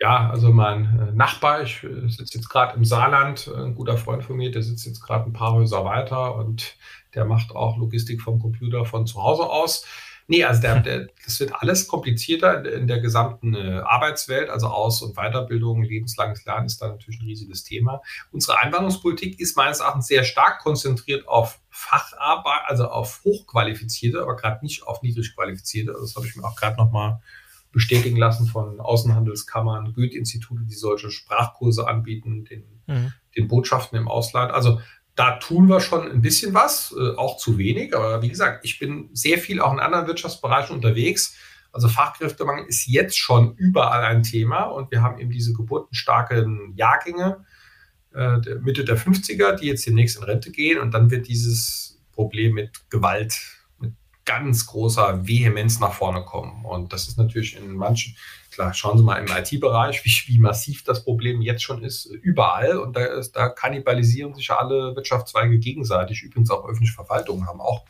[SPEAKER 2] Ja, also mein äh, Nachbar, ich äh, sitze jetzt gerade im Saarland, ein guter Freund von mir, der sitzt jetzt gerade ein paar Häuser weiter und der macht auch Logistik vom Computer von zu Hause aus. Nee, also der, <laughs> der, das wird alles komplizierter in, in der gesamten äh, Arbeitswelt, also Aus- und Weiterbildung, lebenslanges Lernen ist da natürlich ein riesiges Thema. Unsere Einwanderungspolitik ist meines Erachtens sehr stark konzentriert auf Facharbeit, also auf Hochqualifizierte, aber gerade nicht auf niedrig Qualifizierte. Also das habe ich mir auch gerade nochmal bestätigen lassen von Außenhandelskammern, Goethe-Institute, die solche Sprachkurse anbieten, den, mhm. den Botschaften im Ausland. Also da tun wir schon ein bisschen was, äh, auch zu wenig. Aber wie gesagt, ich bin sehr viel auch in anderen Wirtschaftsbereichen unterwegs. Also Fachkräftemangel ist jetzt schon überall ein Thema und wir haben eben diese geburtenstarken Jahrgänge äh, der Mitte der 50er, die jetzt demnächst in Rente gehen und dann wird dieses Problem mit Gewalt ganz großer Vehemenz nach vorne kommen. Und das ist natürlich in manchen, klar, schauen Sie mal im IT-Bereich, wie, wie, massiv das Problem jetzt schon ist, überall. Und da, ist, da kannibalisieren sich alle Wirtschaftszweige gegenseitig. Übrigens auch öffentliche Verwaltungen haben auch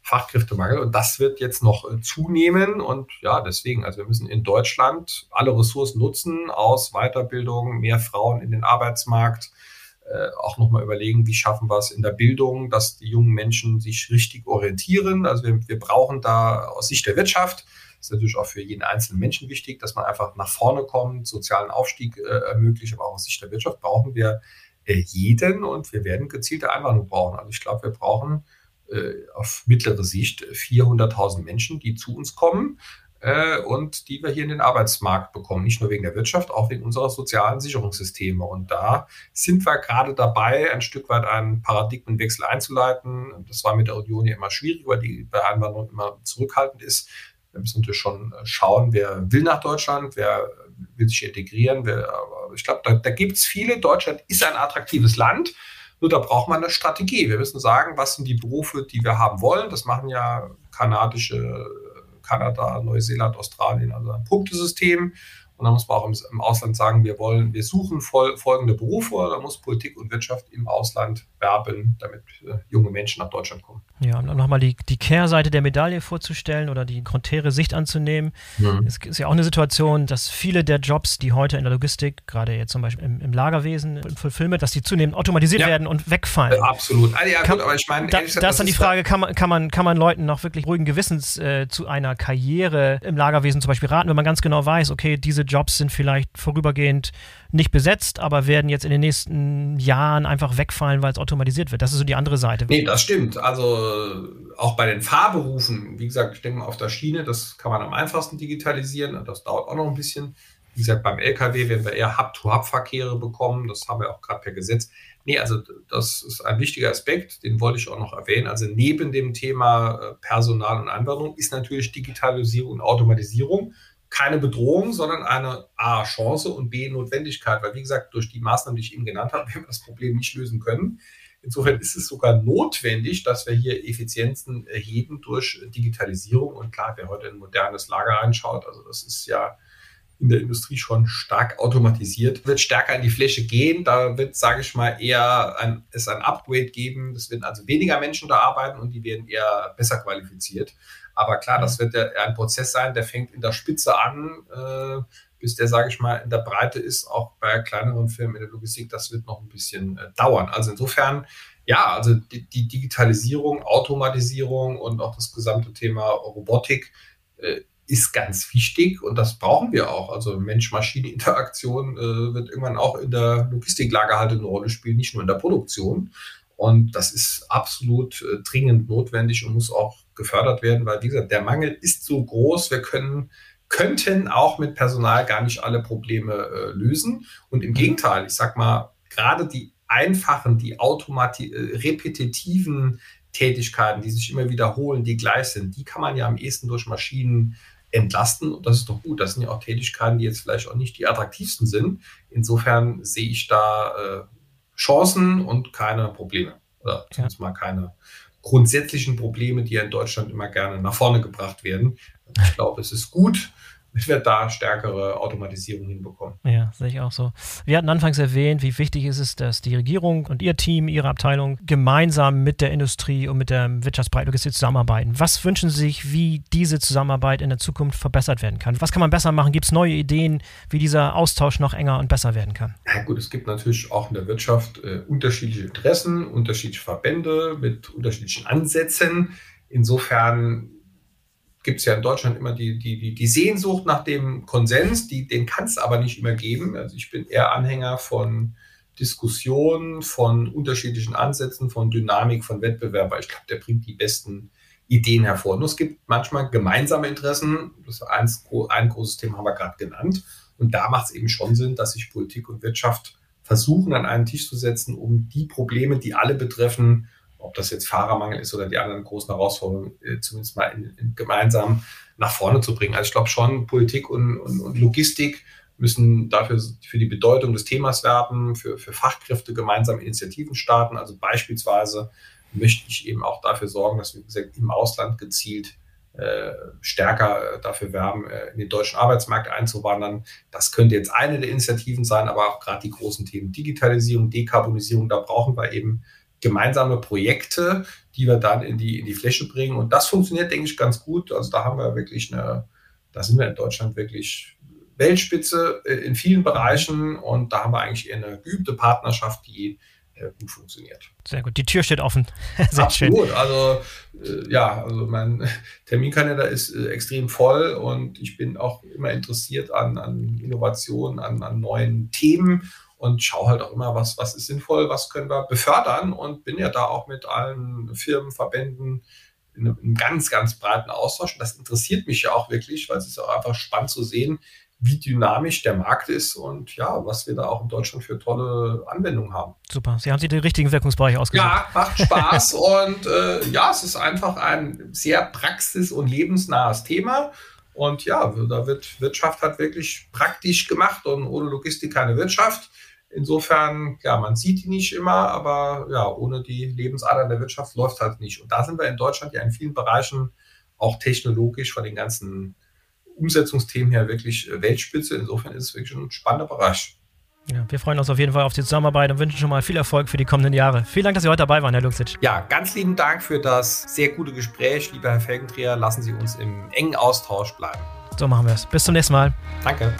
[SPEAKER 2] Fachkräftemangel. Und das wird jetzt noch äh, zunehmen. Und ja, deswegen, also wir müssen in Deutschland alle Ressourcen nutzen, aus Weiterbildung, mehr Frauen in den Arbeitsmarkt, äh, auch nochmal überlegen, wie schaffen wir es in der Bildung, dass die jungen Menschen sich richtig orientieren. Also wir, wir brauchen da aus Sicht der Wirtschaft ist natürlich auch für jeden einzelnen Menschen wichtig, dass man einfach nach vorne kommt, sozialen Aufstieg äh, ermöglicht, aber auch aus Sicht der Wirtschaft brauchen wir äh, jeden und wir werden gezielte Einwanderung brauchen. Also ich glaube, wir brauchen äh, auf mittlere Sicht 400.000 Menschen, die zu uns kommen äh, und die wir hier in den Arbeitsmarkt bekommen. Nicht nur wegen der Wirtschaft, auch wegen unserer sozialen Sicherungssysteme. Und da sind wir gerade dabei, ein Stück weit einen Paradigmenwechsel einzuleiten. Das war mit der Union ja immer schwierig, weil die Einwanderung immer zurückhaltend ist. Wir müssen natürlich schon schauen, wer will nach Deutschland, wer will sich integrieren. Wer, ich glaube, da, da gibt es viele. Deutschland ist ein attraktives Land. Nur da braucht man eine Strategie. Wir müssen sagen, was sind die Berufe, die wir haben wollen. Das machen ja kanadische, Kanada, Neuseeland, Australien, also ein Punktesystem. Und da muss man auch im, Ausland sagen, wir wollen, wir suchen folgende Berufe. Da muss Politik und Wirtschaft im Ausland werben, damit äh, junge Menschen nach Deutschland kommen.
[SPEAKER 1] Ja, um nochmal die, die Kehrseite der Medaille vorzustellen oder die konträre Sicht anzunehmen. Mhm. Es ist ja auch eine Situation, dass viele der Jobs, die heute in der Logistik, gerade jetzt zum Beispiel im, im Lagerwesen, im Fulfillment, dass die zunehmend automatisiert ja. werden und wegfallen.
[SPEAKER 2] Absolut. Also ja,
[SPEAKER 1] kann, gut, aber ich meine, da, da ist dann die Frage, kann man, kann, man, kann man Leuten noch wirklich ruhigen Gewissens äh, zu einer Karriere im Lagerwesen zum Beispiel raten, wenn man ganz genau weiß, okay, diese Jobs sind vielleicht vorübergehend nicht besetzt, aber werden jetzt in den nächsten Jahren einfach wegfallen, weil es automatisiert wird. Das ist so die andere Seite.
[SPEAKER 2] Nee, das stimmt. Also auch bei den Fahrberufen, wie gesagt, ich denke mal auf der Schiene, das kann man am einfachsten digitalisieren. Das dauert auch noch ein bisschen. Wie gesagt, beim LKW werden wir eher Hub-to-Hub-Verkehre bekommen. Das haben wir auch gerade per Gesetz. Nee, also das ist ein wichtiger Aspekt, den wollte ich auch noch erwähnen. Also neben dem Thema äh, Personal und Anwendung ist natürlich Digitalisierung und Automatisierung keine Bedrohung, sondern eine A, Chance und B, Notwendigkeit. Weil, wie gesagt, durch die Maßnahmen, die ich eben genannt habe, <laughs> werden wir das Problem nicht lösen können. Insofern ist es sogar notwendig, dass wir hier Effizienzen erheben durch Digitalisierung. Und klar, wer heute in ein modernes Lager reinschaut, also das ist ja in der Industrie schon stark automatisiert, wird stärker in die Fläche gehen. Da wird, sage ich mal, eher ein, es ein Upgrade geben. Es werden also weniger Menschen da arbeiten und die werden eher besser qualifiziert. Aber klar, das wird ja ein Prozess sein, der fängt in der Spitze an, äh, bis der, sage ich mal, in der Breite ist, auch bei kleineren Firmen in der Logistik. Das wird noch ein bisschen äh, dauern. Also insofern, ja, also die, die, Digitalisierung, Automatisierung und auch das gesamte Thema Robotik äh, ist ganz wichtig und das brauchen wir auch. Also Mensch-Maschine-Interaktion äh, wird irgendwann auch in der Logistiklage halt eine Rolle spielen, nicht nur in der Produktion. Und das ist absolut äh, dringend notwendig und muss auch gefördert werden, weil, wie gesagt, der Mangel ist so groß, wir können, könnten auch mit Personal gar nicht alle Probleme äh, lösen. Und im Gegenteil, ich sag mal, gerade die einfachen, die automati äh, repetitiven Tätigkeiten, die sich immer wiederholen, die gleich sind, die kann man ja am ehesten durch Maschinen entlasten. Und das ist doch gut. Das sind ja auch Tätigkeiten, die jetzt vielleicht auch nicht die attraktivsten sind. Insofern sehe ich da äh, Chancen und keine Probleme. Oder zumindest ja. mal keine grundsätzlichen Probleme, die ja in Deutschland immer gerne nach vorne gebracht werden. Ich glaube, es ist gut, wir da stärkere Automatisierung hinbekommen.
[SPEAKER 1] Ja, sehe ich auch so. Wir hatten anfangs erwähnt, wie wichtig ist es, dass die Regierung und ihr Team, ihre Abteilung gemeinsam mit der Industrie und mit der Wirtschaftsbreitlogistik zusammenarbeiten. Was wünschen Sie sich, wie diese Zusammenarbeit in der Zukunft verbessert werden kann? Was kann man besser machen? Gibt es neue Ideen, wie dieser Austausch noch enger und besser werden kann?
[SPEAKER 2] Ja gut, es gibt natürlich auch in der Wirtschaft äh, unterschiedliche Interessen, unterschiedliche Verbände mit unterschiedlichen Ansätzen. Insofern gibt es ja in Deutschland immer die, die, die, Sehnsucht nach dem Konsens, die, den kann es aber nicht immer geben. Also ich bin eher Anhänger von Diskussionen, von unterschiedlichen Ansätzen, von Dynamik, von Wettbewerb, weil ich glaube, der bringt die besten Ideen hervor. Nur es gibt manchmal gemeinsame Interessen. Das ein, ein großes Thema haben wir gerade genannt. Und da macht es eben schon Sinn, dass sich Politik und Wirtschaft versuchen, an einen Tisch zu setzen, um die Probleme, die alle betreffen, ob das jetzt Fahrermangel ist oder die anderen großen Herausforderungen, äh, zumindest mal in, in gemeinsam nach vorne zu bringen. Also ich glaube schon, Politik und, und, und, Logistik müssen dafür für die Bedeutung des Themas werben, für, für Fachkräfte gemeinsam Initiativen starten. Also beispielsweise möchte ich eben auch dafür sorgen, dass wir gesagt, im Ausland gezielt äh, stärker dafür werben, äh, in den deutschen Arbeitsmarkt einzuwandern. Das könnte jetzt eine der Initiativen sein, aber auch gerade die großen Themen Digitalisierung, Dekarbonisierung, da brauchen wir eben gemeinsame Projekte, die wir dann in die, in die Fläche bringen. Und das funktioniert, denke ich, ganz gut. Also da haben wir wirklich eine, da sind wir in Deutschland wirklich Weltspitze äh, in vielen Bereichen und da haben wir eigentlich eher eine geübte Partnerschaft, die äh, gut funktioniert.
[SPEAKER 1] Sehr gut, die Tür steht offen. <laughs>
[SPEAKER 2] Sehr Absolut. schön. Also äh, ja, also mein <laughs> Terminkalender ist äh, extrem voll und ich bin auch immer interessiert an, an Innovationen, an, an neuen Themen und schaue halt auch immer, was, was ist sinnvoll, was können wir befördern und bin ja da auch mit allen Firmen, Verbänden in einem ganz, ganz breiten Austausch. Und das interessiert mich ja auch wirklich, weil es ist auch einfach spannend zu sehen, wie dynamisch der Markt ist und ja, was wir da auch in Deutschland für tolle Anwendungen haben.
[SPEAKER 1] Super, Sie haben sich den richtigen Wirkungsbereich ausgesucht.
[SPEAKER 2] Ja, macht Spaß <laughs> und äh, ja, es ist einfach ein sehr praxis- und lebensnahes Thema. Und ja, da wird Wirtschaft hat wirklich praktisch gemacht und ohne Logistik keine Wirtschaft. Insofern, ja, man sieht die nicht immer, aber ja, ohne die Lebensadern der Wirtschaft läuft halt nicht. Und da sind wir in Deutschland ja in vielen Bereichen auch technologisch von den ganzen Umsetzungsthemen her wirklich Weltspitze. Insofern ist es wirklich ein spannender Bereich.
[SPEAKER 1] Ja, wir freuen uns auf jeden Fall auf die Zusammenarbeit und wünschen schon mal viel Erfolg für die kommenden Jahre. Vielen Dank, dass Sie heute dabei waren, Herr Luxic.
[SPEAKER 2] Ja, ganz lieben Dank für das sehr gute Gespräch, lieber Herr Felgenträger. Lassen Sie uns im engen Austausch bleiben.
[SPEAKER 1] So machen wir es. Bis zum nächsten Mal.
[SPEAKER 2] Danke.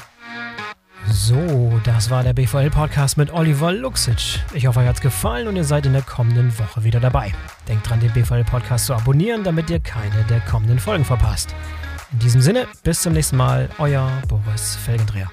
[SPEAKER 1] So, das war der BVL-Podcast mit Oliver Luxic. Ich hoffe, euch hat es gefallen und ihr seid in der kommenden Woche wieder dabei. Denkt dran, den BVL-Podcast zu abonnieren, damit ihr keine der kommenden Folgen verpasst. In diesem Sinne, bis zum nächsten Mal, euer Boris Felgendreher.